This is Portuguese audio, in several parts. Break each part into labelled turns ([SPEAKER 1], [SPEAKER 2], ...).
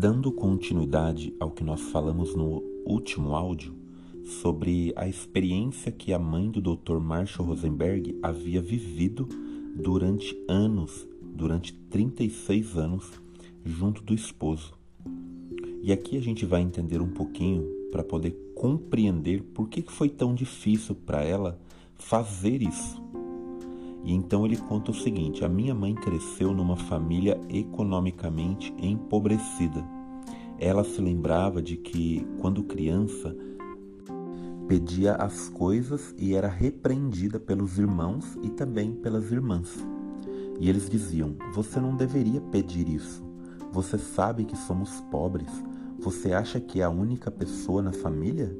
[SPEAKER 1] Dando continuidade ao que nós falamos no último áudio sobre a experiência que a mãe do Dr. Marshall Rosenberg havia vivido durante anos, durante 36 anos, junto do esposo. E aqui a gente vai entender um pouquinho para poder compreender por que foi tão difícil para ela fazer isso. E então ele conta o seguinte: a minha mãe cresceu numa família economicamente empobrecida. Ela se lembrava de que, quando criança, pedia as coisas e era repreendida pelos irmãos e também pelas irmãs. E eles diziam: Você não deveria pedir isso. Você sabe que somos pobres. Você acha que é a única pessoa na família?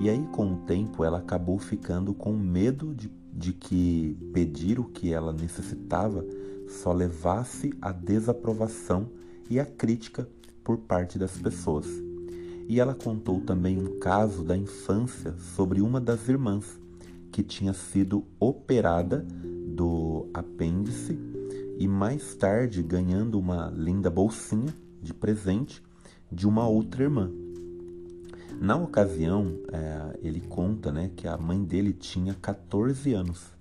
[SPEAKER 1] E aí, com o tempo, ela acabou ficando com medo de de que pedir o que ela necessitava só levasse à desaprovação e à crítica por parte das pessoas. E ela contou também um caso da infância sobre uma das irmãs que tinha sido operada do apêndice e mais tarde ganhando uma linda bolsinha de presente de uma outra irmã. Na ocasião, é, ele conta né, que a mãe dele tinha 14 anos.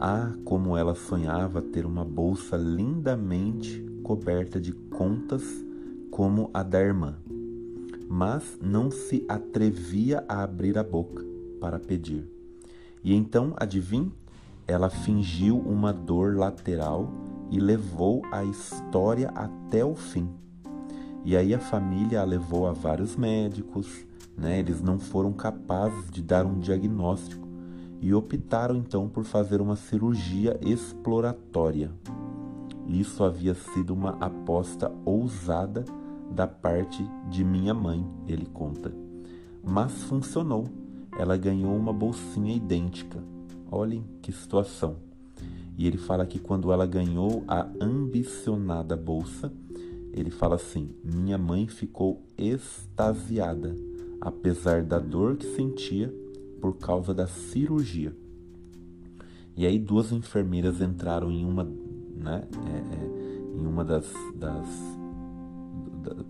[SPEAKER 1] Ah, como ela sonhava ter uma bolsa lindamente coberta de contas como a da irmã, mas não se atrevia a abrir a boca para pedir. E então, adivinhe, ela fingiu uma dor lateral e levou a história até o fim. E aí a família a levou a vários médicos, né? Eles não foram capazes de dar um diagnóstico e optaram então por fazer uma cirurgia exploratória. Isso havia sido uma aposta ousada da parte de minha mãe, ele conta. Mas funcionou. Ela ganhou uma bolsinha idêntica. Olhem que situação. E ele fala que quando ela ganhou a ambicionada bolsa, ele fala assim: Minha mãe ficou extasiada, apesar da dor que sentia por causa da cirurgia. E aí duas enfermeiras entraram em uma, né, é, é, em uma das, das da,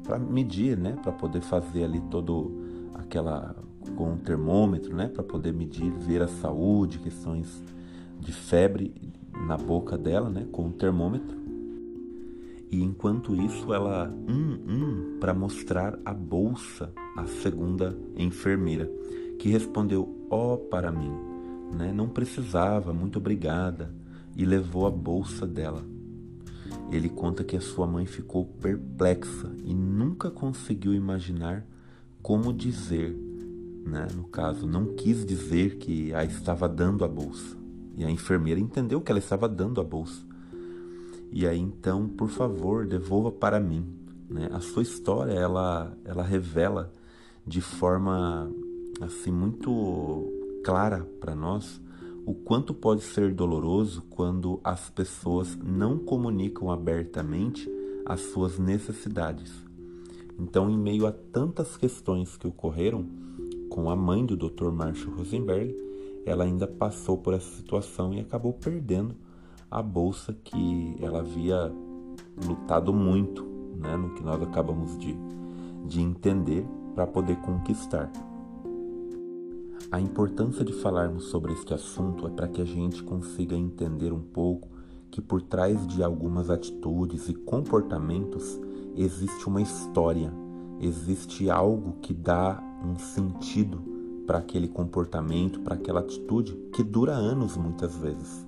[SPEAKER 1] para medir, né, para poder fazer ali todo aquela com um termômetro, né, para poder medir, ver a saúde, questões de febre na boca dela, né, com um termômetro. E enquanto isso, ela hum, hum, para mostrar a bolsa à segunda enfermeira, que respondeu: "Ó oh, para mim", né? Não precisava, muito obrigada, e levou a bolsa dela. Ele conta que a sua mãe ficou perplexa e nunca conseguiu imaginar como dizer, né? No caso, não quis dizer que a estava dando a bolsa. E a enfermeira entendeu que ela estava dando a bolsa e aí então, por favor, devolva para mim. Né? A sua história ela, ela revela de forma assim muito clara para nós o quanto pode ser doloroso quando as pessoas não comunicam abertamente as suas necessidades. Então, em meio a tantas questões que ocorreram com a mãe do Dr. Marshall Rosenberg, ela ainda passou por essa situação e acabou perdendo a bolsa que ela havia lutado muito, né, no que nós acabamos de, de entender para poder conquistar. A importância de falarmos sobre este assunto é para que a gente consiga entender um pouco que por trás de algumas atitudes e comportamentos existe uma história, existe algo que dá um sentido para aquele comportamento, para aquela atitude que dura anos muitas vezes.